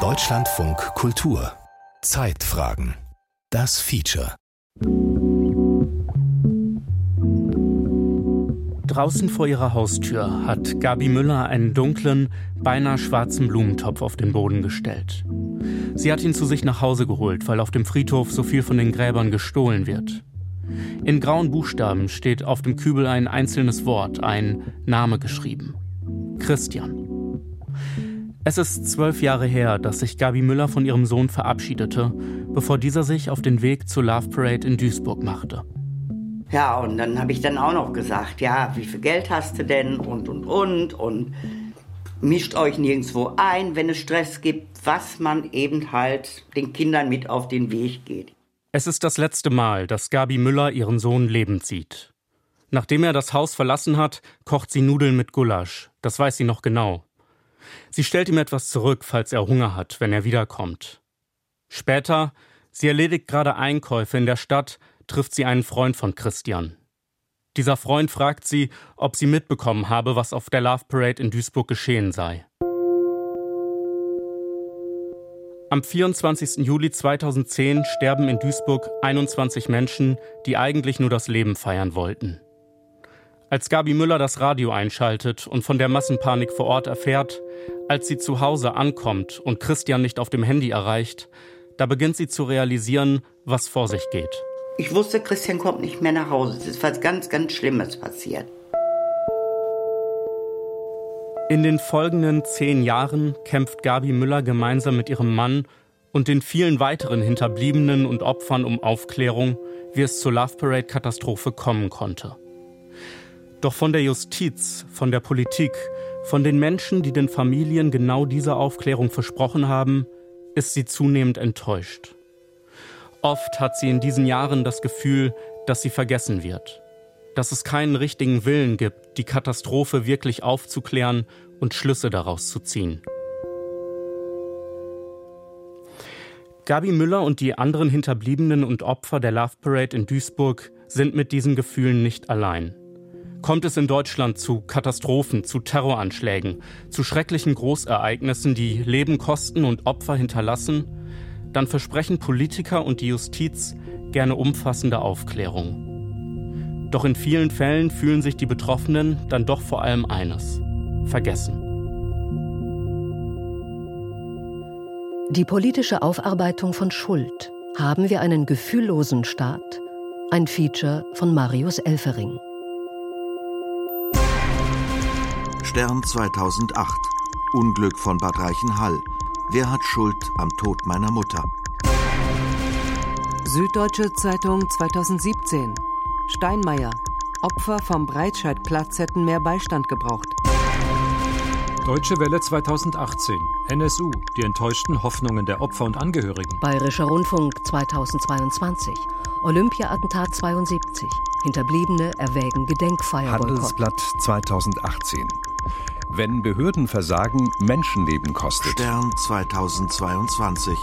Deutschlandfunk Kultur Zeitfragen Das Feature Draußen vor ihrer Haustür hat Gabi Müller einen dunklen, beinahe schwarzen Blumentopf auf den Boden gestellt. Sie hat ihn zu sich nach Hause geholt, weil auf dem Friedhof so viel von den Gräbern gestohlen wird. In grauen Buchstaben steht auf dem Kübel ein einzelnes Wort, ein Name geschrieben. Christian. Es ist zwölf Jahre her, dass sich Gabi Müller von ihrem Sohn verabschiedete, bevor dieser sich auf den Weg zur Love Parade in Duisburg machte. Ja, und dann habe ich dann auch noch gesagt, ja, wie viel Geld hast du denn und und und und mischt euch nirgendwo ein, wenn es Stress gibt, was man eben halt den Kindern mit auf den Weg geht. Es ist das letzte Mal, dass Gabi Müller ihren Sohn lebend sieht. Nachdem er das Haus verlassen hat, kocht sie Nudeln mit Gulasch. Das weiß sie noch genau. Sie stellt ihm etwas zurück, falls er Hunger hat, wenn er wiederkommt. Später, sie erledigt gerade Einkäufe in der Stadt, trifft sie einen Freund von Christian. Dieser Freund fragt sie, ob sie mitbekommen habe, was auf der Love Parade in Duisburg geschehen sei. Am 24. Juli 2010 sterben in Duisburg 21 Menschen, die eigentlich nur das Leben feiern wollten. Als Gabi Müller das Radio einschaltet und von der Massenpanik vor Ort erfährt, als sie zu Hause ankommt und Christian nicht auf dem Handy erreicht, da beginnt sie zu realisieren, was vor sich geht. Ich wusste, Christian kommt nicht mehr nach Hause. Es ist was ganz, ganz Schlimmes passiert. In den folgenden zehn Jahren kämpft Gabi Müller gemeinsam mit ihrem Mann und den vielen weiteren Hinterbliebenen und Opfern um Aufklärung, wie es zur Love Parade-Katastrophe kommen konnte. Doch von der Justiz, von der Politik, von den Menschen, die den Familien genau diese Aufklärung versprochen haben, ist sie zunehmend enttäuscht. Oft hat sie in diesen Jahren das Gefühl, dass sie vergessen wird, dass es keinen richtigen Willen gibt, die Katastrophe wirklich aufzuklären und Schlüsse daraus zu ziehen. Gabi Müller und die anderen Hinterbliebenen und Opfer der Love Parade in Duisburg sind mit diesen Gefühlen nicht allein. Kommt es in Deutschland zu Katastrophen, zu Terroranschlägen, zu schrecklichen Großereignissen, die Leben kosten und Opfer hinterlassen, dann versprechen Politiker und die Justiz gerne umfassende Aufklärung. Doch in vielen Fällen fühlen sich die Betroffenen dann doch vor allem eines vergessen. Die politische Aufarbeitung von Schuld. Haben wir einen gefühllosen Staat? Ein Feature von Marius Elfering. Stern 2008. Unglück von Bad Reichenhall. Wer hat Schuld am Tod meiner Mutter? Süddeutsche Zeitung 2017. Steinmeier. Opfer vom Breitscheidplatz hätten mehr Beistand gebraucht. Deutsche Welle 2018. NSU. Die enttäuschten Hoffnungen der Opfer und Angehörigen. Bayerischer Rundfunk 2022. Olympia-Attentat 72. Hinterbliebene erwägen Gedenkfeier. Handelsblatt 2018. Wenn Behörden versagen, Menschenleben kostet. Stern 2022.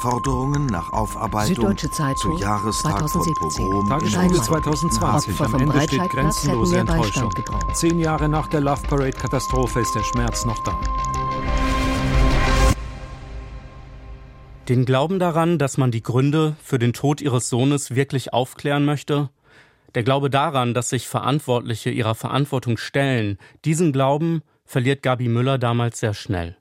Forderungen nach Aufarbeitung Süddeutsche Zeitung zu Jahrestag 2017. von Pogrom Tagesschule Steinmeier. 2020. Opfer Am Ende steht grenzenlose Enttäuschung. Zehn Jahre nach der Love Parade-Katastrophe ist der Schmerz noch da. Den Glauben daran, dass man die Gründe für den Tod ihres Sohnes wirklich aufklären möchte, der Glaube daran, dass sich Verantwortliche ihrer Verantwortung stellen, diesen Glauben verliert Gabi Müller damals sehr schnell.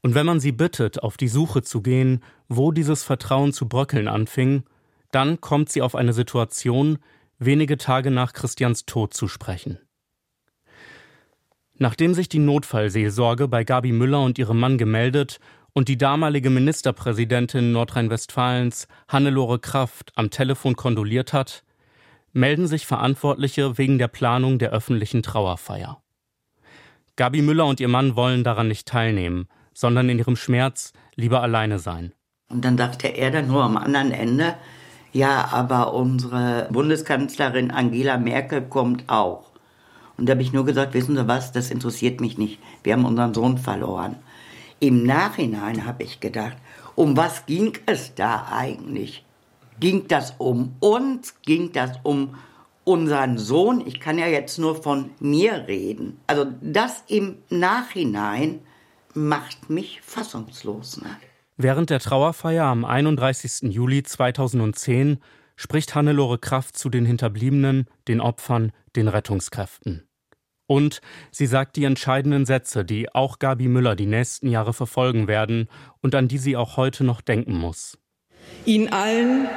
Und wenn man sie bittet, auf die Suche zu gehen, wo dieses Vertrauen zu bröckeln anfing, dann kommt sie auf eine Situation, wenige Tage nach Christians Tod zu sprechen. Nachdem sich die Notfallseelsorge bei Gabi Müller und ihrem Mann gemeldet und die damalige Ministerpräsidentin Nordrhein-Westfalens Hannelore Kraft am Telefon kondoliert hat, melden sich Verantwortliche wegen der Planung der öffentlichen Trauerfeier. Gabi Müller und ihr Mann wollen daran nicht teilnehmen, sondern in ihrem Schmerz lieber alleine sein. Und dann sagte er dann nur am anderen Ende, ja, aber unsere Bundeskanzlerin Angela Merkel kommt auch. Und da habe ich nur gesagt, wissen Sie was, das interessiert mich nicht. Wir haben unseren Sohn verloren. Im Nachhinein habe ich gedacht, um was ging es da eigentlich? Ging das um uns? Ging das um unseren Sohn, ich kann ja jetzt nur von mir reden, also das im Nachhinein macht mich fassungslos. Ne? Während der Trauerfeier am 31. Juli 2010 spricht Hannelore Kraft zu den Hinterbliebenen, den Opfern, den Rettungskräften. Und sie sagt die entscheidenden Sätze, die auch Gabi Müller die nächsten Jahre verfolgen werden und an die sie auch heute noch denken muss. Ihnen allen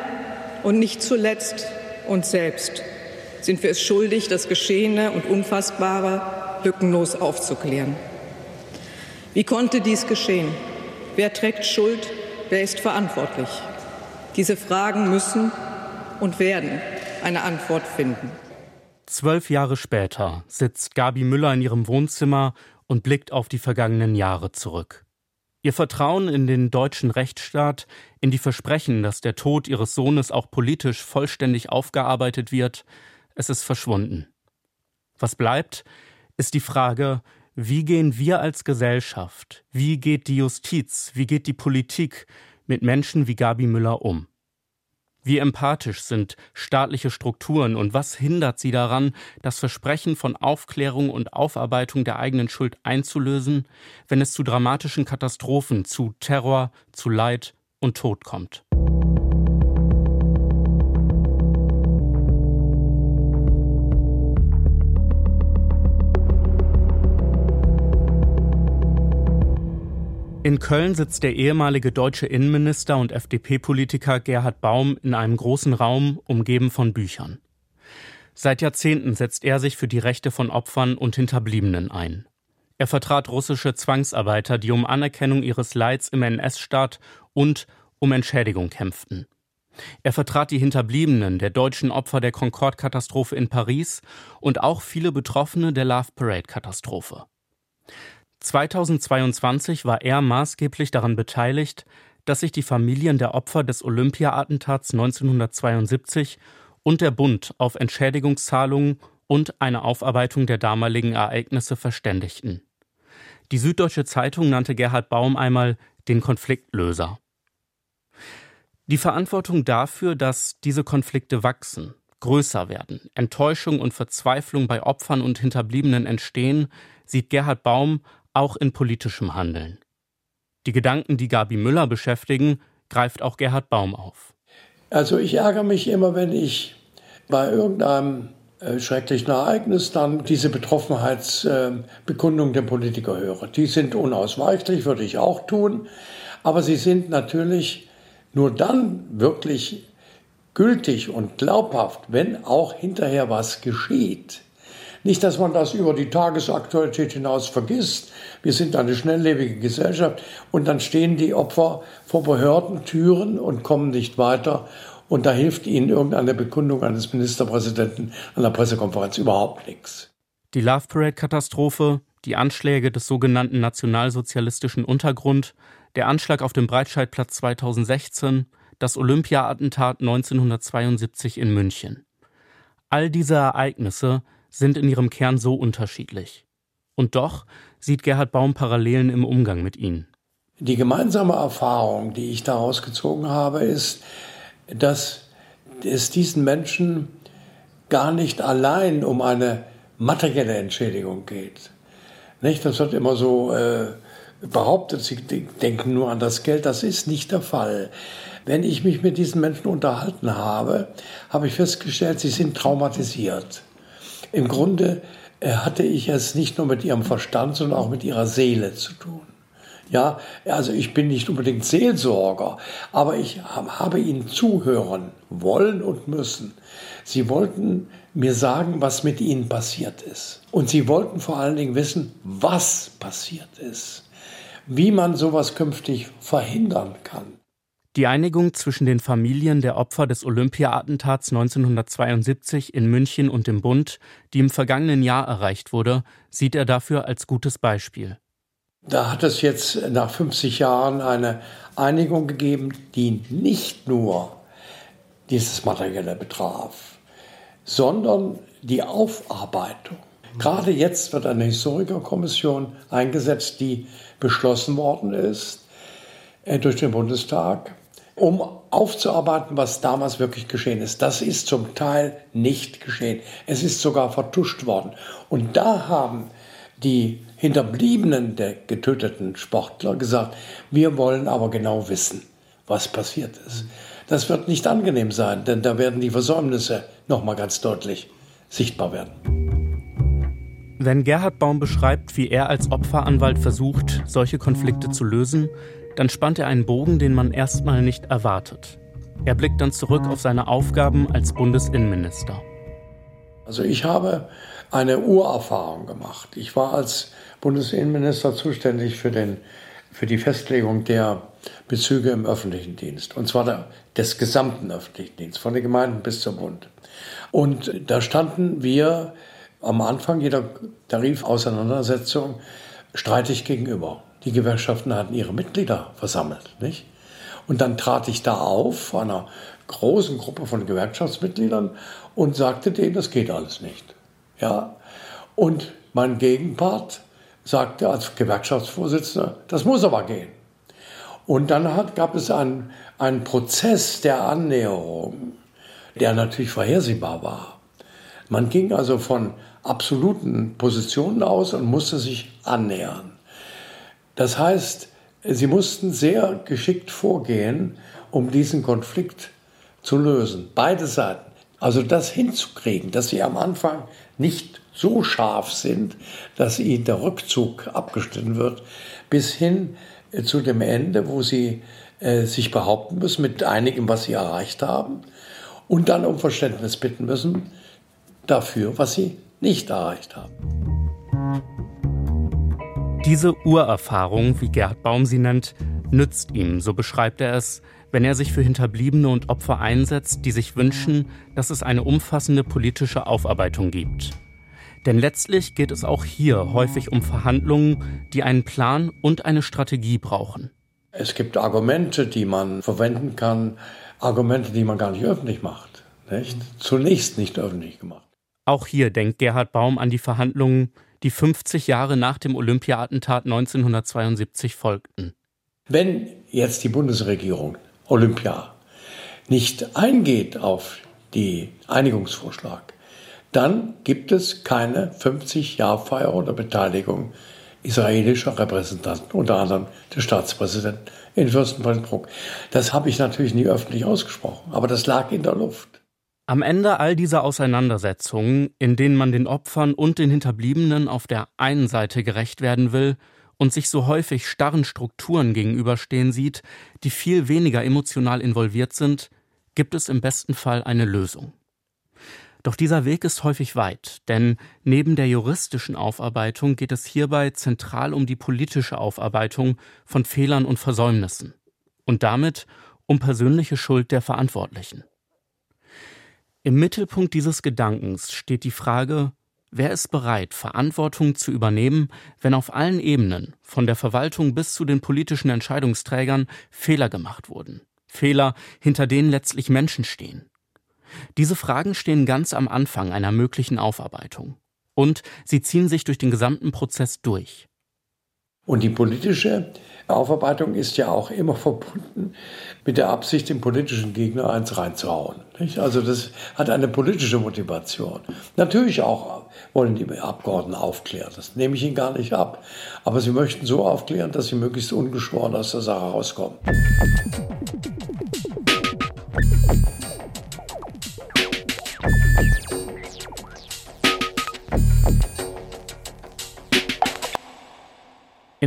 und nicht zuletzt uns selbst sind wir es schuldig, das Geschehene und Unfassbare lückenlos aufzuklären. Wie konnte dies geschehen? Wer trägt Schuld? Wer ist verantwortlich? Diese Fragen müssen und werden eine Antwort finden. Zwölf Jahre später sitzt Gabi Müller in ihrem Wohnzimmer und blickt auf die vergangenen Jahre zurück. Ihr Vertrauen in den deutschen Rechtsstaat, in die Versprechen, dass der Tod ihres Sohnes auch politisch vollständig aufgearbeitet wird, es ist verschwunden. Was bleibt, ist die Frage, wie gehen wir als Gesellschaft, wie geht die Justiz, wie geht die Politik mit Menschen wie Gabi Müller um? Wie empathisch sind staatliche Strukturen und was hindert sie daran, das Versprechen von Aufklärung und Aufarbeitung der eigenen Schuld einzulösen, wenn es zu dramatischen Katastrophen, zu Terror, zu Leid und Tod kommt? In Köln sitzt der ehemalige deutsche Innenminister und FDP-Politiker Gerhard Baum in einem großen Raum, umgeben von Büchern. Seit Jahrzehnten setzt er sich für die Rechte von Opfern und Hinterbliebenen ein. Er vertrat russische Zwangsarbeiter, die um Anerkennung ihres Leids im NS-Staat und um Entschädigung kämpften. Er vertrat die Hinterbliebenen der deutschen Opfer der Concorde-Katastrophe in Paris und auch viele Betroffene der Love Parade-Katastrophe. 2022 war er maßgeblich daran beteiligt, dass sich die Familien der Opfer des Olympia-Attentats 1972 und der Bund auf Entschädigungszahlungen und eine Aufarbeitung der damaligen Ereignisse verständigten. Die Süddeutsche Zeitung nannte Gerhard Baum einmal den Konfliktlöser. Die Verantwortung dafür, dass diese Konflikte wachsen, größer werden, Enttäuschung und Verzweiflung bei Opfern und Hinterbliebenen entstehen, sieht Gerhard Baum auch in politischem Handeln. Die Gedanken, die Gabi Müller beschäftigen, greift auch Gerhard Baum auf. Also ich ärgere mich immer, wenn ich bei irgendeinem äh, schrecklichen Ereignis dann diese Betroffenheitsbekundung äh, der Politiker höre. Die sind unausweichlich, würde ich auch tun, aber sie sind natürlich nur dann wirklich gültig und glaubhaft, wenn auch hinterher was geschieht. Nicht, dass man das über die Tagesaktualität hinaus vergisst. Wir sind eine schnelllebige Gesellschaft und dann stehen die Opfer vor Behördentüren und kommen nicht weiter. Und da hilft ihnen irgendeine Bekundung eines Ministerpräsidenten an der Pressekonferenz überhaupt nichts. Die Love Parade-Katastrophe, die Anschläge des sogenannten nationalsozialistischen Untergrund, der Anschlag auf dem Breitscheidplatz 2016, das Olympia-Attentat 1972 in München. All diese Ereignisse sind in ihrem Kern so unterschiedlich. Und doch sieht Gerhard Baum Parallelen im Umgang mit ihnen. Die gemeinsame Erfahrung, die ich daraus gezogen habe, ist, dass es diesen Menschen gar nicht allein um eine materielle Entschädigung geht. Nicht? Das wird immer so äh, behauptet, sie denken nur an das Geld. Das ist nicht der Fall. Wenn ich mich mit diesen Menschen unterhalten habe, habe ich festgestellt, sie sind traumatisiert. Im Grunde äh, hatte ich es nicht nur mit ihrem Verstand, sondern auch mit ihrer Seele zu tun. Ja, also ich bin nicht unbedingt Seelsorger, aber ich habe ihnen zuhören wollen und müssen. Sie wollten mir sagen, was mit ihnen passiert ist. Und sie wollten vor allen Dingen wissen, was passiert ist. Wie man sowas künftig verhindern kann. Die Einigung zwischen den Familien der Opfer des Olympia-Attentats 1972 in München und dem Bund, die im vergangenen Jahr erreicht wurde, sieht er dafür als gutes Beispiel. Da hat es jetzt nach 50 Jahren eine Einigung gegeben, die nicht nur dieses Materielle betraf, sondern die Aufarbeitung. Gerade jetzt wird eine Historikerkommission eingesetzt, die beschlossen worden ist äh, durch den Bundestag um aufzuarbeiten, was damals wirklich geschehen ist. Das ist zum Teil nicht geschehen. Es ist sogar vertuscht worden. Und da haben die Hinterbliebenen der getöteten Sportler gesagt, wir wollen aber genau wissen, was passiert ist. Das wird nicht angenehm sein, denn da werden die Versäumnisse nochmal ganz deutlich sichtbar werden. Wenn Gerhard Baum beschreibt, wie er als Opferanwalt versucht, solche Konflikte zu lösen, dann spannt er einen Bogen, den man erstmal nicht erwartet. Er blickt dann zurück auf seine Aufgaben als Bundesinnenminister. Also ich habe eine Urerfahrung gemacht. Ich war als Bundesinnenminister zuständig für, den, für die Festlegung der Bezüge im öffentlichen Dienst. Und zwar der, des gesamten öffentlichen Dienstes, von den Gemeinden bis zum Bund. Und da standen wir am Anfang jeder Tarifauseinandersetzung streitig gegenüber. Die Gewerkschaften hatten ihre Mitglieder versammelt, nicht? Und dann trat ich da auf vor einer großen Gruppe von Gewerkschaftsmitgliedern und sagte denen, das geht alles nicht. Ja. Und mein Gegenpart sagte als Gewerkschaftsvorsitzender, das muss aber gehen. Und dann hat, gab es einen, einen Prozess der Annäherung, der natürlich vorhersehbar war. Man ging also von absoluten Positionen aus und musste sich annähern. Das heißt, sie mussten sehr geschickt vorgehen, um diesen Konflikt zu lösen. Beide Seiten. Also das hinzukriegen, dass sie am Anfang nicht so scharf sind, dass ihnen der Rückzug abgeschnitten wird, bis hin äh, zu dem Ende, wo sie äh, sich behaupten müssen mit einigem, was sie erreicht haben, und dann um Verständnis bitten müssen dafür, was sie nicht erreicht haben. Diese Urerfahrung, wie Gerd Baum sie nennt, nützt ihm, so beschreibt er es, wenn er sich für Hinterbliebene und Opfer einsetzt, die sich wünschen, dass es eine umfassende politische Aufarbeitung gibt. Denn letztlich geht es auch hier häufig um Verhandlungen, die einen Plan und eine Strategie brauchen. Es gibt Argumente, die man verwenden kann, Argumente, die man gar nicht öffentlich macht. Nicht? Zunächst nicht öffentlich gemacht. Auch hier denkt Gerhard Baum an die Verhandlungen, die 50 Jahre nach dem Olympia-Attentat 1972 folgten. Wenn jetzt die Bundesregierung Olympia nicht eingeht auf die Einigungsvorschlag, dann gibt es keine 50-Jahr-Feier oder Beteiligung israelischer Repräsentanten, unter anderem der Staatspräsident in Fürstenwaldbruck. Das habe ich natürlich nie öffentlich ausgesprochen, aber das lag in der Luft. Am Ende all dieser Auseinandersetzungen, in denen man den Opfern und den Hinterbliebenen auf der einen Seite gerecht werden will und sich so häufig starren Strukturen gegenüberstehen sieht, die viel weniger emotional involviert sind, gibt es im besten Fall eine Lösung. Doch dieser Weg ist häufig weit, denn neben der juristischen Aufarbeitung geht es hierbei zentral um die politische Aufarbeitung von Fehlern und Versäumnissen und damit um persönliche Schuld der Verantwortlichen. Im Mittelpunkt dieses Gedankens steht die Frage, wer ist bereit, Verantwortung zu übernehmen, wenn auf allen Ebenen, von der Verwaltung bis zu den politischen Entscheidungsträgern, Fehler gemacht wurden. Fehler, hinter denen letztlich Menschen stehen. Diese Fragen stehen ganz am Anfang einer möglichen Aufarbeitung. Und sie ziehen sich durch den gesamten Prozess durch. Und die politische Aufarbeitung ist ja auch immer verbunden mit der Absicht, dem politischen Gegner eins reinzuhauen. Nicht? Also das hat eine politische Motivation. Natürlich auch wollen die Abgeordneten aufklären, das nehme ich ihnen gar nicht ab. Aber sie möchten so aufklären, dass sie möglichst ungeschoren aus der Sache rauskommen.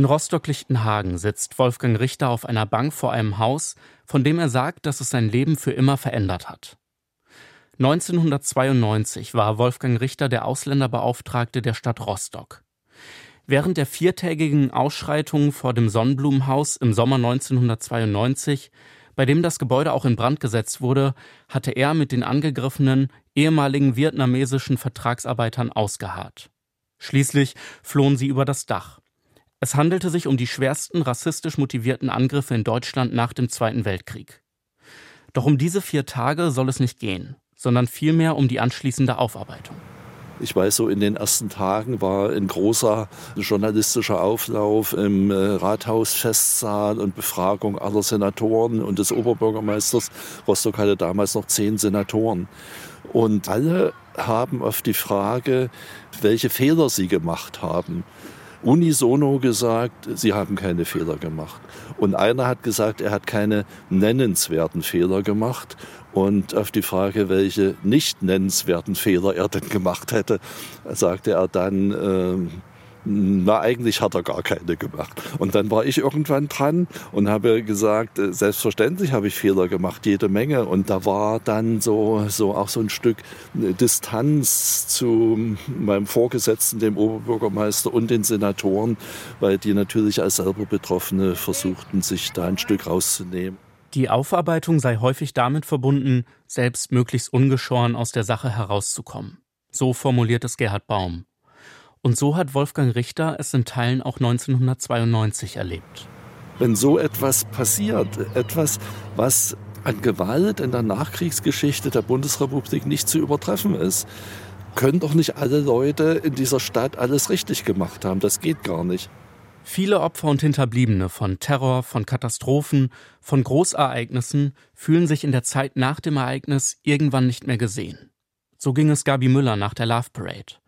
In Rostock-Lichtenhagen sitzt Wolfgang Richter auf einer Bank vor einem Haus, von dem er sagt, dass es sein Leben für immer verändert hat. 1992 war Wolfgang Richter der Ausländerbeauftragte der Stadt Rostock. Während der viertägigen Ausschreitungen vor dem Sonnenblumenhaus im Sommer 1992, bei dem das Gebäude auch in Brand gesetzt wurde, hatte er mit den angegriffenen ehemaligen vietnamesischen Vertragsarbeitern ausgeharrt. Schließlich flohen sie über das Dach. Es handelte sich um die schwersten rassistisch motivierten Angriffe in Deutschland nach dem Zweiten Weltkrieg. Doch um diese vier Tage soll es nicht gehen, sondern vielmehr um die anschließende Aufarbeitung. Ich weiß, so in den ersten Tagen war ein großer journalistischer Auflauf im äh, Rathausfestsaal und Befragung aller Senatoren und des Oberbürgermeisters. Rostock hatte damals noch zehn Senatoren. Und alle haben auf die Frage, welche Fehler sie gemacht haben, unisono gesagt, sie haben keine Fehler gemacht. Und einer hat gesagt, er hat keine nennenswerten Fehler gemacht. Und auf die Frage, welche nicht nennenswerten Fehler er denn gemacht hätte, sagte er dann, äh, na, eigentlich hat er gar keine gemacht. Und dann war ich irgendwann dran und habe gesagt, äh, selbstverständlich habe ich Fehler gemacht, jede Menge. Und da war dann so, so auch so ein Stück äh, Distanz zu meinem Vorgesetzten, dem Oberbürgermeister und den Senatoren, weil die natürlich als selber Betroffene versuchten, sich da ein Stück rauszunehmen. Die Aufarbeitung sei häufig damit verbunden, selbst möglichst ungeschoren aus der Sache herauszukommen. So formuliert es Gerhard Baum. Und so hat Wolfgang Richter es in Teilen auch 1992 erlebt. Wenn so etwas passiert, etwas, was an Gewalt in der Nachkriegsgeschichte der Bundesrepublik nicht zu übertreffen ist, können doch nicht alle Leute in dieser Stadt alles richtig gemacht haben. Das geht gar nicht. Viele Opfer und Hinterbliebene von Terror, von Katastrophen, von Großereignissen fühlen sich in der Zeit nach dem Ereignis irgendwann nicht mehr gesehen. So ging es Gabi Müller nach der Love Parade.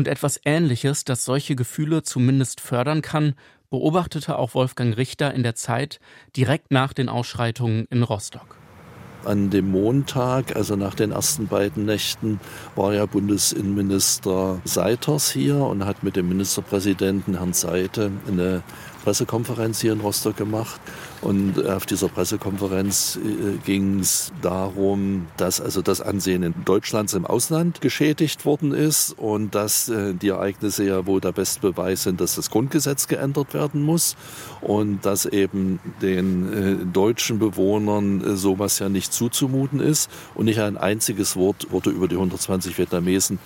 Und etwas Ähnliches, das solche Gefühle zumindest fördern kann, beobachtete auch Wolfgang Richter in der Zeit direkt nach den Ausschreitungen in Rostock. An dem Montag, also nach den ersten beiden Nächten, war ja Bundesinnenminister Seiters hier und hat mit dem Ministerpräsidenten Herrn Seite eine Pressekonferenz hier in Rostock gemacht. Und auf dieser Pressekonferenz äh, ging es darum, dass also das Ansehen in Deutschlands im Ausland geschädigt worden ist und dass äh, die Ereignisse ja wohl der beste Beweis sind, dass das Grundgesetz geändert werden muss und dass eben den äh, deutschen Bewohnern sowas ja nicht zuzumuten ist. Und nicht ein einziges Wort wurde über die 120 Vietnamesen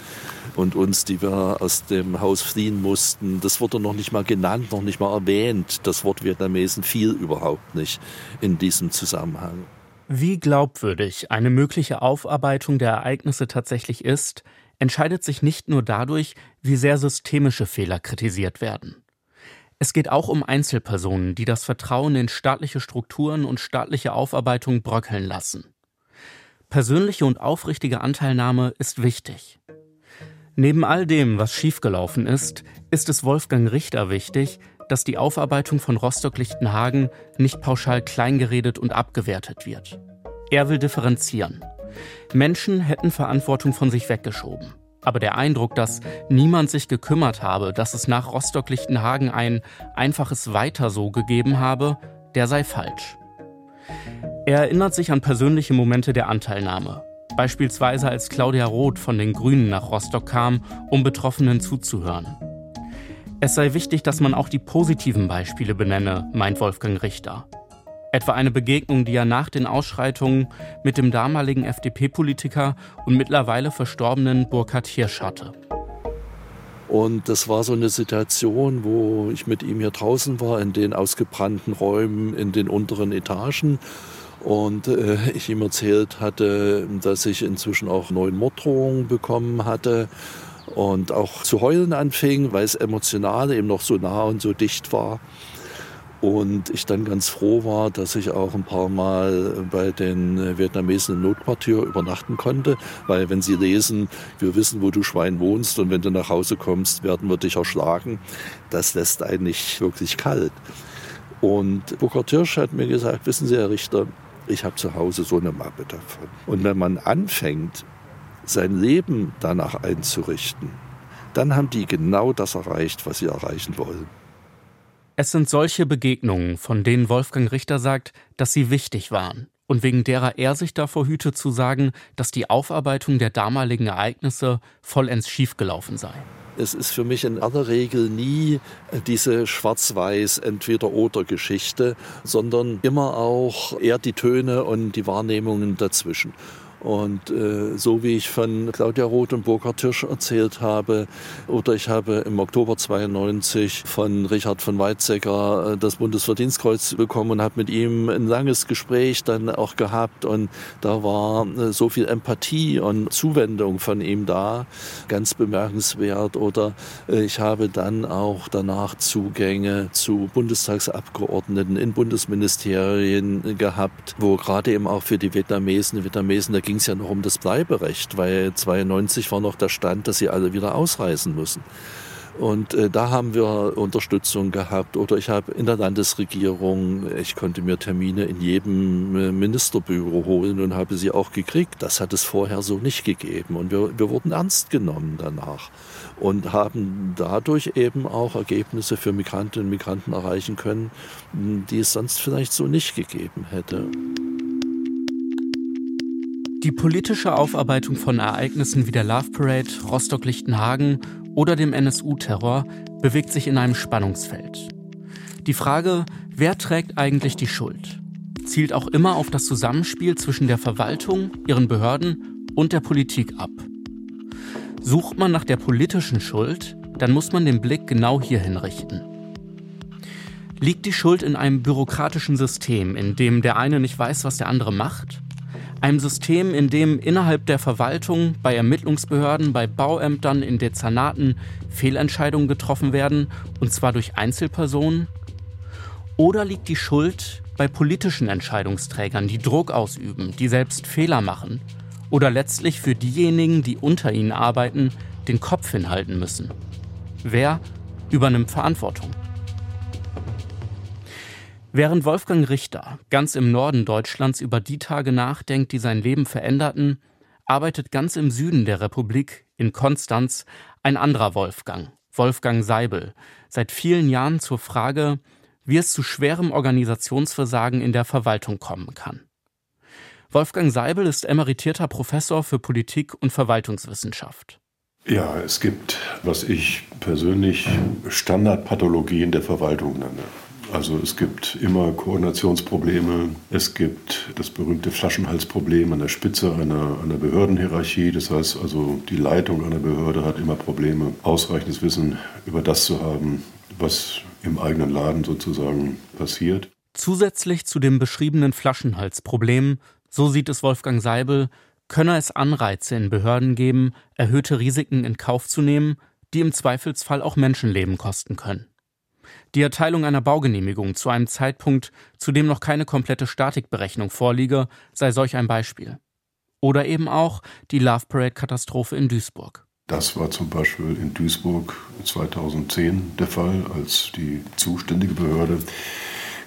und uns, die wir aus dem Haus fliehen mussten, das wurde noch nicht mal genannt, noch nicht mal erwähnt. Das Wort Vietnamesen fiel überhaupt nicht in diesem Zusammenhang. Wie glaubwürdig eine mögliche Aufarbeitung der Ereignisse tatsächlich ist, entscheidet sich nicht nur dadurch, wie sehr systemische Fehler kritisiert werden. Es geht auch um Einzelpersonen, die das Vertrauen in staatliche Strukturen und staatliche Aufarbeitung bröckeln lassen. Persönliche und aufrichtige Anteilnahme ist wichtig. Neben all dem, was schiefgelaufen ist, ist es Wolfgang Richter wichtig, dass die Aufarbeitung von Rostock-Lichtenhagen nicht pauschal kleingeredet und abgewertet wird. Er will differenzieren. Menschen hätten Verantwortung von sich weggeschoben. Aber der Eindruck, dass niemand sich gekümmert habe, dass es nach Rostock-Lichtenhagen ein einfaches Weiter so gegeben habe, der sei falsch. Er erinnert sich an persönliche Momente der Anteilnahme. Beispielsweise als Claudia Roth von den Grünen nach Rostock kam, um Betroffenen zuzuhören. Es sei wichtig, dass man auch die positiven Beispiele benenne, meint Wolfgang Richter. Etwa eine Begegnung, die er nach den Ausschreitungen mit dem damaligen FDP-Politiker und mittlerweile verstorbenen Burkhard Hirsch hatte. Und das war so eine Situation, wo ich mit ihm hier draußen war, in den ausgebrannten Räumen in den unteren Etagen. Und äh, ich ihm erzählt hatte, dass ich inzwischen auch neun Morddrohungen bekommen hatte und auch zu heulen anfing, weil es emotional eben noch so nah und so dicht war. Und ich dann ganz froh war, dass ich auch ein paar Mal bei den Vietnamesen im Notquartier übernachten konnte, weil wenn sie lesen, wir wissen, wo du Schwein wohnst und wenn du nach Hause kommst, werden wir dich erschlagen, das lässt einen nicht wirklich kalt. Und Burkhard Hirsch hat mir gesagt, wissen Sie, Herr Richter, ich habe zu Hause so eine Mappe davon. Und wenn man anfängt, sein Leben danach einzurichten, dann haben die genau das erreicht, was sie erreichen wollen. Es sind solche Begegnungen, von denen Wolfgang Richter sagt, dass sie wichtig waren und wegen derer er sich davor hüte zu sagen, dass die Aufarbeitung der damaligen Ereignisse vollends schiefgelaufen sei. Es ist für mich in aller Regel nie diese schwarz-weiß Entweder-oder-Geschichte, sondern immer auch eher die Töne und die Wahrnehmungen dazwischen. Und äh, so wie ich von Claudia Roth und Burkhard Tisch erzählt habe, oder ich habe im Oktober 92 von Richard von Weizsäcker äh, das Bundesverdienstkreuz bekommen und habe mit ihm ein langes Gespräch dann auch gehabt. Und da war äh, so viel Empathie und Zuwendung von ihm da, ganz bemerkenswert. Oder äh, ich habe dann auch danach Zugänge zu Bundestagsabgeordneten in Bundesministerien gehabt, wo gerade eben auch für die Vietnamesen, Vietnamesen, da ging ging es ja noch um das Bleiberecht, weil 92 war noch der Stand, dass sie alle wieder ausreisen müssen. Und äh, da haben wir Unterstützung gehabt. Oder ich habe in der Landesregierung, ich konnte mir Termine in jedem äh, Ministerbüro holen und habe sie auch gekriegt. Das hat es vorher so nicht gegeben. Und wir, wir wurden ernst genommen danach und haben dadurch eben auch Ergebnisse für Migrantinnen und Migranten erreichen können, die es sonst vielleicht so nicht gegeben hätte. Die politische Aufarbeitung von Ereignissen wie der Love Parade, Rostock-Lichtenhagen oder dem NSU-Terror bewegt sich in einem Spannungsfeld. Die Frage, wer trägt eigentlich die Schuld, zielt auch immer auf das Zusammenspiel zwischen der Verwaltung, ihren Behörden und der Politik ab. Sucht man nach der politischen Schuld, dann muss man den Blick genau hierhin richten. Liegt die Schuld in einem bürokratischen System, in dem der eine nicht weiß, was der andere macht? Einem System, in dem innerhalb der Verwaltung, bei Ermittlungsbehörden, bei Bauämtern, in Dezernaten Fehlentscheidungen getroffen werden, und zwar durch Einzelpersonen? Oder liegt die Schuld bei politischen Entscheidungsträgern, die Druck ausüben, die selbst Fehler machen? Oder letztlich für diejenigen, die unter ihnen arbeiten, den Kopf hinhalten müssen? Wer übernimmt Verantwortung? Während Wolfgang Richter ganz im Norden Deutschlands über die Tage nachdenkt, die sein Leben veränderten, arbeitet ganz im Süden der Republik, in Konstanz, ein anderer Wolfgang, Wolfgang Seibel, seit vielen Jahren zur Frage, wie es zu schwerem Organisationsversagen in der Verwaltung kommen kann. Wolfgang Seibel ist emeritierter Professor für Politik und Verwaltungswissenschaft. Ja, es gibt, was ich persönlich Standardpathologien der Verwaltung nenne. Also es gibt immer Koordinationsprobleme, es gibt das berühmte Flaschenhalsproblem an der Spitze einer, einer Behördenhierarchie. Das heißt also, die Leitung einer Behörde hat immer Probleme, ausreichendes Wissen über das zu haben, was im eigenen Laden sozusagen passiert. Zusätzlich zu dem beschriebenen Flaschenhalsproblem, so sieht es Wolfgang Seibel, könne es Anreize in Behörden geben, erhöhte Risiken in Kauf zu nehmen, die im Zweifelsfall auch Menschenleben kosten können. Die Erteilung einer Baugenehmigung zu einem Zeitpunkt, zu dem noch keine komplette Statikberechnung vorliege, sei solch ein Beispiel. Oder eben auch die Love Parade-Katastrophe in Duisburg. Das war zum Beispiel in Duisburg 2010 der Fall, als die zuständige Behörde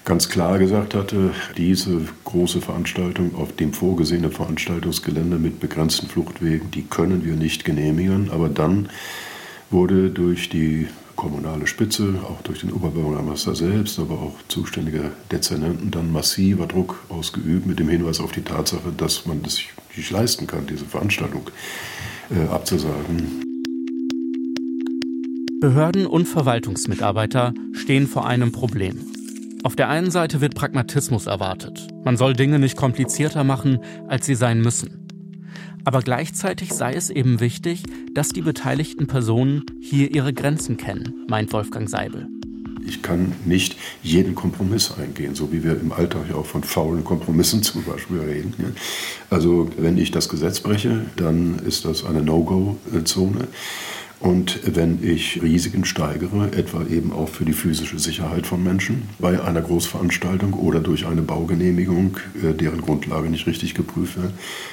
ganz klar gesagt hatte, diese große Veranstaltung auf dem vorgesehenen Veranstaltungsgelände mit begrenzten Fluchtwegen, die können wir nicht genehmigen. Aber dann wurde durch die kommunale Spitze, auch durch den Oberbürgermeister selbst, aber auch zuständige Dezernenten dann massiver Druck ausgeübt mit dem Hinweis auf die Tatsache, dass man das nicht leisten kann, diese Veranstaltung äh, abzusagen. Behörden und Verwaltungsmitarbeiter stehen vor einem Problem. Auf der einen Seite wird Pragmatismus erwartet. Man soll Dinge nicht komplizierter machen, als sie sein müssen. Aber gleichzeitig sei es eben wichtig, dass die beteiligten Personen hier ihre Grenzen kennen, meint Wolfgang Seibel. Ich kann nicht jeden Kompromiss eingehen, so wie wir im Alltag ja auch von faulen Kompromissen zum Beispiel reden. Also wenn ich das Gesetz breche, dann ist das eine No-Go-Zone. Und wenn ich Risiken steigere, etwa eben auch für die physische Sicherheit von Menschen bei einer Großveranstaltung oder durch eine Baugenehmigung, äh, deren Grundlage nicht richtig geprüft wird,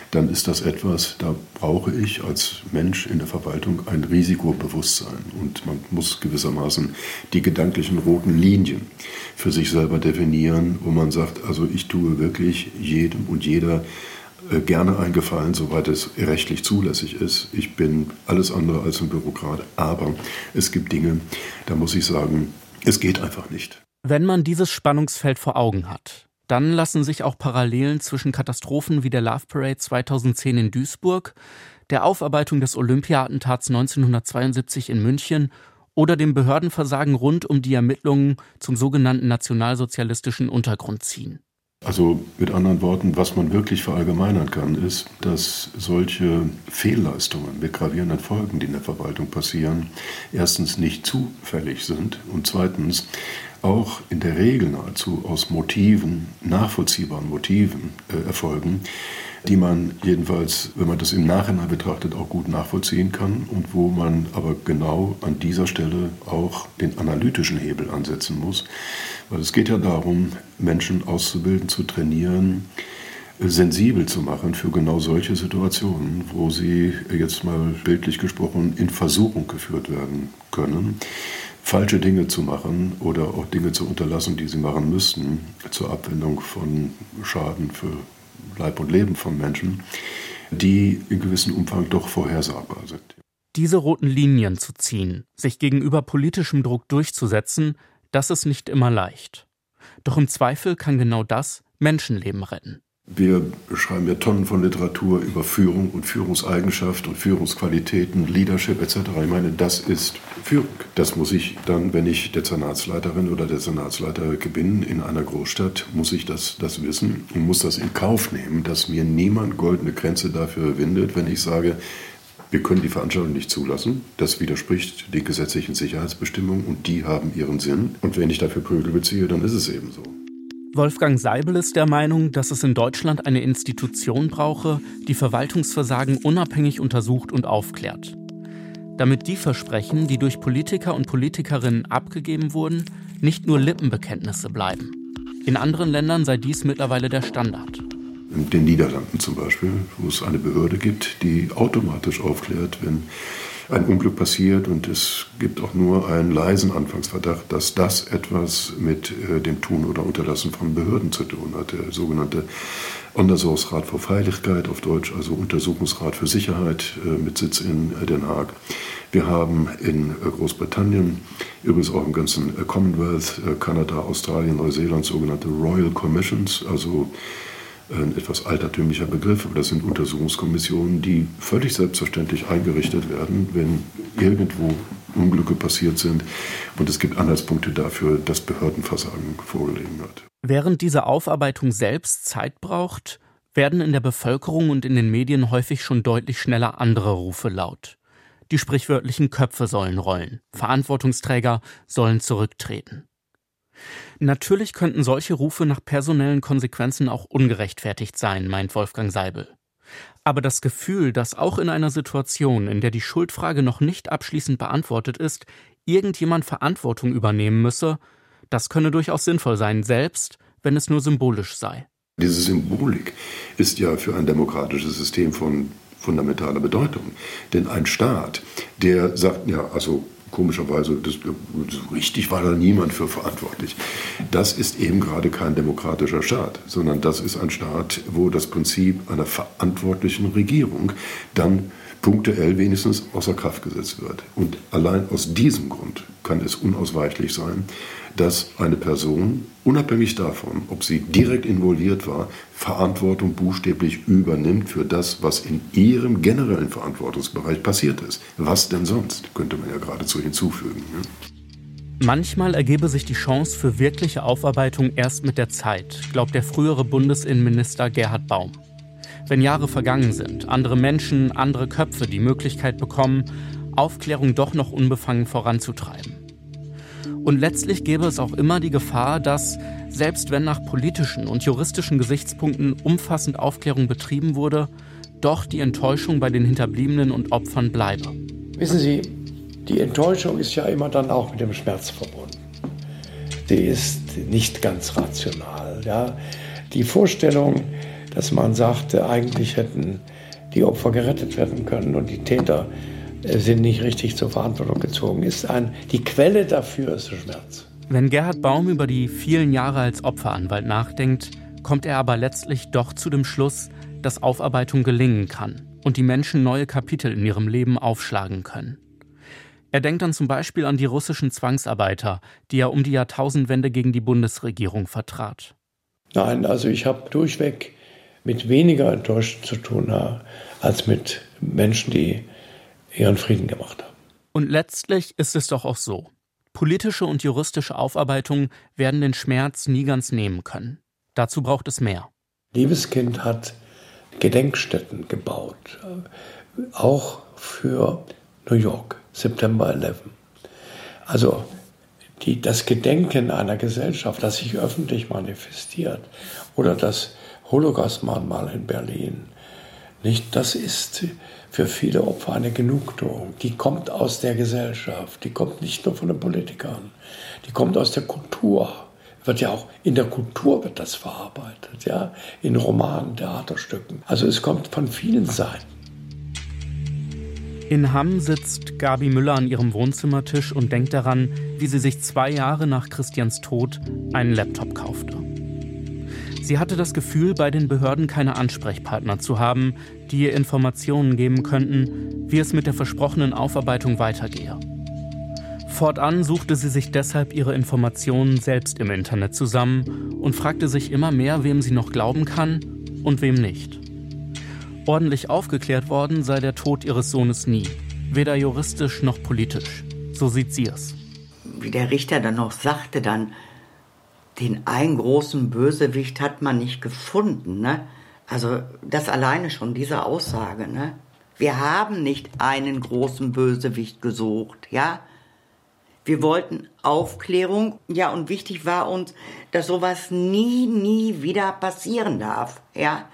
dann ist das etwas, da brauche ich als Mensch in der Verwaltung ein Risikobewusstsein. Und man muss gewissermaßen die gedanklichen roten Linien für sich selber definieren, wo man sagt, also ich tue wirklich jedem und jeder gerne eingefallen, soweit es rechtlich zulässig ist. Ich bin alles andere als ein Bürokrat, aber es gibt Dinge, da muss ich sagen, es geht einfach nicht. Wenn man dieses Spannungsfeld vor Augen hat, dann lassen sich auch Parallelen zwischen Katastrophen wie der Love Parade 2010 in Duisburg, der Aufarbeitung des Olympia-Attentats 1972 in München oder dem Behördenversagen rund um die Ermittlungen zum sogenannten nationalsozialistischen Untergrund ziehen. Also mit anderen Worten, was man wirklich verallgemeinern kann, ist, dass solche Fehlleistungen mit gravierenden Folgen, die in der Verwaltung passieren, erstens nicht zufällig sind und zweitens auch in der Regel nahezu aus Motiven, nachvollziehbaren Motiven äh, erfolgen, die man jedenfalls, wenn man das im Nachhinein betrachtet, auch gut nachvollziehen kann und wo man aber genau an dieser Stelle auch den analytischen Hebel ansetzen muss. Weil es geht ja darum, Menschen auszubilden, zu trainieren, sensibel zu machen für genau solche Situationen, wo sie jetzt mal bildlich gesprochen in Versuchung geführt werden können, falsche Dinge zu machen oder auch Dinge zu unterlassen, die sie machen müssten, zur Abwendung von Schaden für Leib und Leben von Menschen, die in gewissem Umfang doch vorhersagbar sind. Diese roten Linien zu ziehen, sich gegenüber politischem Druck durchzusetzen, das ist nicht immer leicht. Doch im Zweifel kann genau das Menschenleben retten. Wir schreiben ja Tonnen von Literatur über Führung und Führungseigenschaft und Führungsqualitäten, Leadership etc. Ich meine, das ist Führung. Das muss ich dann, wenn ich Dezernatsleiterin oder Dezernatsleiter bin in einer Großstadt, muss ich das, das wissen und muss das in Kauf nehmen, dass mir niemand goldene Grenze dafür windet, wenn ich sage, wir können die Veranstaltung nicht zulassen. Das widerspricht den gesetzlichen Sicherheitsbestimmungen und die haben ihren Sinn. Und wenn ich dafür Prügel beziehe, dann ist es eben so. Wolfgang Seibel ist der Meinung, dass es in Deutschland eine Institution brauche, die Verwaltungsversagen unabhängig untersucht und aufklärt. Damit die Versprechen, die durch Politiker und Politikerinnen abgegeben wurden, nicht nur Lippenbekenntnisse bleiben. In anderen Ländern sei dies mittlerweile der Standard. In den Niederlanden zum Beispiel, wo es eine Behörde gibt, die automatisch aufklärt, wenn ein Unglück passiert und es gibt auch nur einen leisen Anfangsverdacht, dass das etwas mit äh, dem Tun oder Unterlassen von Behörden zu tun hat. Der sogenannte Onderzoeksrat für Freiligkeit, auf Deutsch also Untersuchungsrat für Sicherheit äh, mit Sitz in äh, Den Haag. Wir haben in Großbritannien, übrigens auch im ganzen Commonwealth, Kanada, Australien, Neuseeland sogenannte Royal Commissions, also ein etwas altertümlicher Begriff, aber das sind Untersuchungskommissionen, die völlig selbstverständlich eingerichtet werden, wenn irgendwo Unglücke passiert sind. Und es gibt Anhaltspunkte dafür, dass Behördenversagen vorgelegen hat. Während diese Aufarbeitung selbst Zeit braucht, werden in der Bevölkerung und in den Medien häufig schon deutlich schneller andere Rufe laut. Die sprichwörtlichen Köpfe sollen rollen, Verantwortungsträger sollen zurücktreten. Natürlich könnten solche Rufe nach personellen Konsequenzen auch ungerechtfertigt sein, meint Wolfgang Seibel. Aber das Gefühl, dass auch in einer Situation, in der die Schuldfrage noch nicht abschließend beantwortet ist, irgendjemand Verantwortung übernehmen müsse, das könne durchaus sinnvoll sein, selbst wenn es nur symbolisch sei. Diese Symbolik ist ja für ein demokratisches System von fundamentaler Bedeutung. Denn ein Staat, der sagt, ja, also komischerweise, das, richtig war da niemand für verantwortlich. Das ist eben gerade kein demokratischer Staat, sondern das ist ein Staat, wo das Prinzip einer verantwortlichen Regierung dann punktuell wenigstens außer Kraft gesetzt wird. Und allein aus diesem Grund kann es unausweichlich sein, dass eine Person, unabhängig davon, ob sie direkt involviert war, Verantwortung buchstäblich übernimmt für das, was in ihrem generellen Verantwortungsbereich passiert ist. Was denn sonst, könnte man ja geradezu hinzufügen. Ne? Manchmal ergebe sich die Chance für wirkliche Aufarbeitung erst mit der Zeit, glaubt der frühere Bundesinnenminister Gerhard Baum. Wenn Jahre vergangen sind, andere Menschen, andere Köpfe die Möglichkeit bekommen, Aufklärung doch noch unbefangen voranzutreiben. Und letztlich gäbe es auch immer die Gefahr, dass, selbst wenn nach politischen und juristischen Gesichtspunkten umfassend Aufklärung betrieben wurde, doch die Enttäuschung bei den Hinterbliebenen und Opfern bleibe. Wissen Sie, die Enttäuschung ist ja immer dann auch mit dem Schmerz verbunden. Sie ist nicht ganz rational. Ja? Die Vorstellung, dass man sagte, eigentlich hätten die Opfer gerettet werden können und die Täter sind nicht richtig zur Verantwortung gezogen. Ist ein, die Quelle dafür ist der Schmerz. Wenn Gerhard Baum über die vielen Jahre als Opferanwalt nachdenkt, kommt er aber letztlich doch zu dem Schluss, dass Aufarbeitung gelingen kann und die Menschen neue Kapitel in ihrem Leben aufschlagen können. Er denkt dann zum Beispiel an die russischen Zwangsarbeiter, die er um die Jahrtausendwende gegen die Bundesregierung vertrat. Nein, also ich habe durchweg mit weniger Enttäuschung zu tun als mit Menschen, die ihren Frieden gemacht haben. Und letztlich ist es doch auch so. Politische und juristische Aufarbeitung werden den Schmerz nie ganz nehmen können. Dazu braucht es mehr. Liebeskind hat Gedenkstätten gebaut, auch für New York, September 11. Also die, das Gedenken einer Gesellschaft, das sich öffentlich manifestiert, oder das Holocaust-Mahnmal in Berlin, nicht, das ist für viele Opfer eine Genugtuung. Die kommt aus der Gesellschaft, die kommt nicht nur von den Politikern, die kommt aus der Kultur. Wird ja auch in der Kultur wird das verarbeitet, ja, in Romanen, Theaterstücken. Also es kommt von vielen Seiten. In Hamm sitzt Gabi Müller an ihrem Wohnzimmertisch und denkt daran, wie sie sich zwei Jahre nach Christians Tod einen Laptop kaufte. Sie hatte das Gefühl, bei den Behörden keine Ansprechpartner zu haben, die ihr Informationen geben könnten, wie es mit der versprochenen Aufarbeitung weitergehe. Fortan suchte sie sich deshalb ihre Informationen selbst im Internet zusammen und fragte sich immer mehr, wem sie noch glauben kann und wem nicht. Ordentlich aufgeklärt worden sei der Tod ihres Sohnes nie, weder juristisch noch politisch. So sieht sie es. Wie der Richter dann noch sagte, dann, den einen großen Bösewicht hat man nicht gefunden. Ne? Also das alleine schon, diese Aussage. Ne? Wir haben nicht einen großen Bösewicht gesucht, ja. Wir wollten Aufklärung, ja, und wichtig war uns, dass sowas nie, nie wieder passieren darf, ja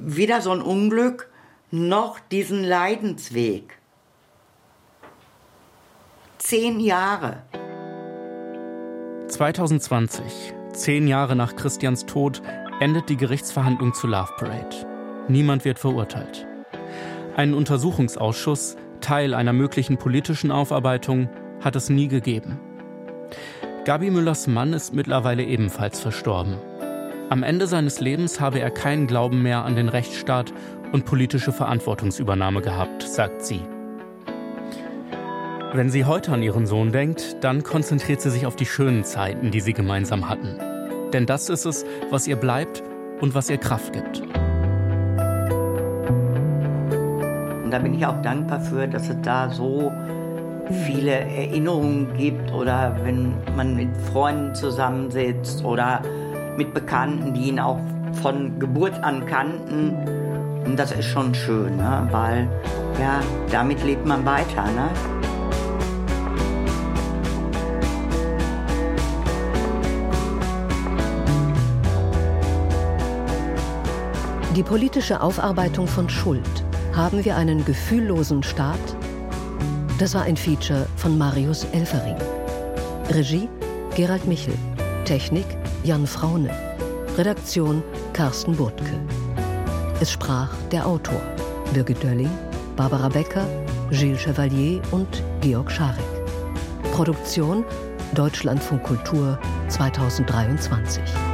weder so ein Unglück noch diesen Leidensweg. Zehn Jahre. 2020, zehn Jahre nach Christians Tod, endet die Gerichtsverhandlung zu Love Parade. Niemand wird verurteilt. Einen Untersuchungsausschuss, Teil einer möglichen politischen Aufarbeitung, hat es nie gegeben. Gabi Müllers Mann ist mittlerweile ebenfalls verstorben. Am Ende seines Lebens habe er keinen Glauben mehr an den Rechtsstaat und politische Verantwortungsübernahme gehabt, sagt sie. Wenn sie heute an ihren Sohn denkt, dann konzentriert sie sich auf die schönen Zeiten, die sie gemeinsam hatten. Denn das ist es, was ihr bleibt und was ihr Kraft gibt. Und da bin ich auch dankbar für, dass es da so viele Erinnerungen gibt oder wenn man mit Freunden zusammensitzt oder mit Bekannten, die ihn auch von Geburt an kannten. Und das ist schon schön, ne? weil ja, damit lebt man weiter. Ne? Die politische Aufarbeitung von Schuld. Haben wir einen gefühllosen Staat? Das war ein Feature von Marius Elfering. Regie Gerald Michel. Technik Jan Fraune. Redaktion Carsten Burtke. Es sprach der Autor Birgit Dölling, Barbara Becker, Gilles Chevalier und Georg Scharek. Produktion Deutschlandfunk Kultur 2023.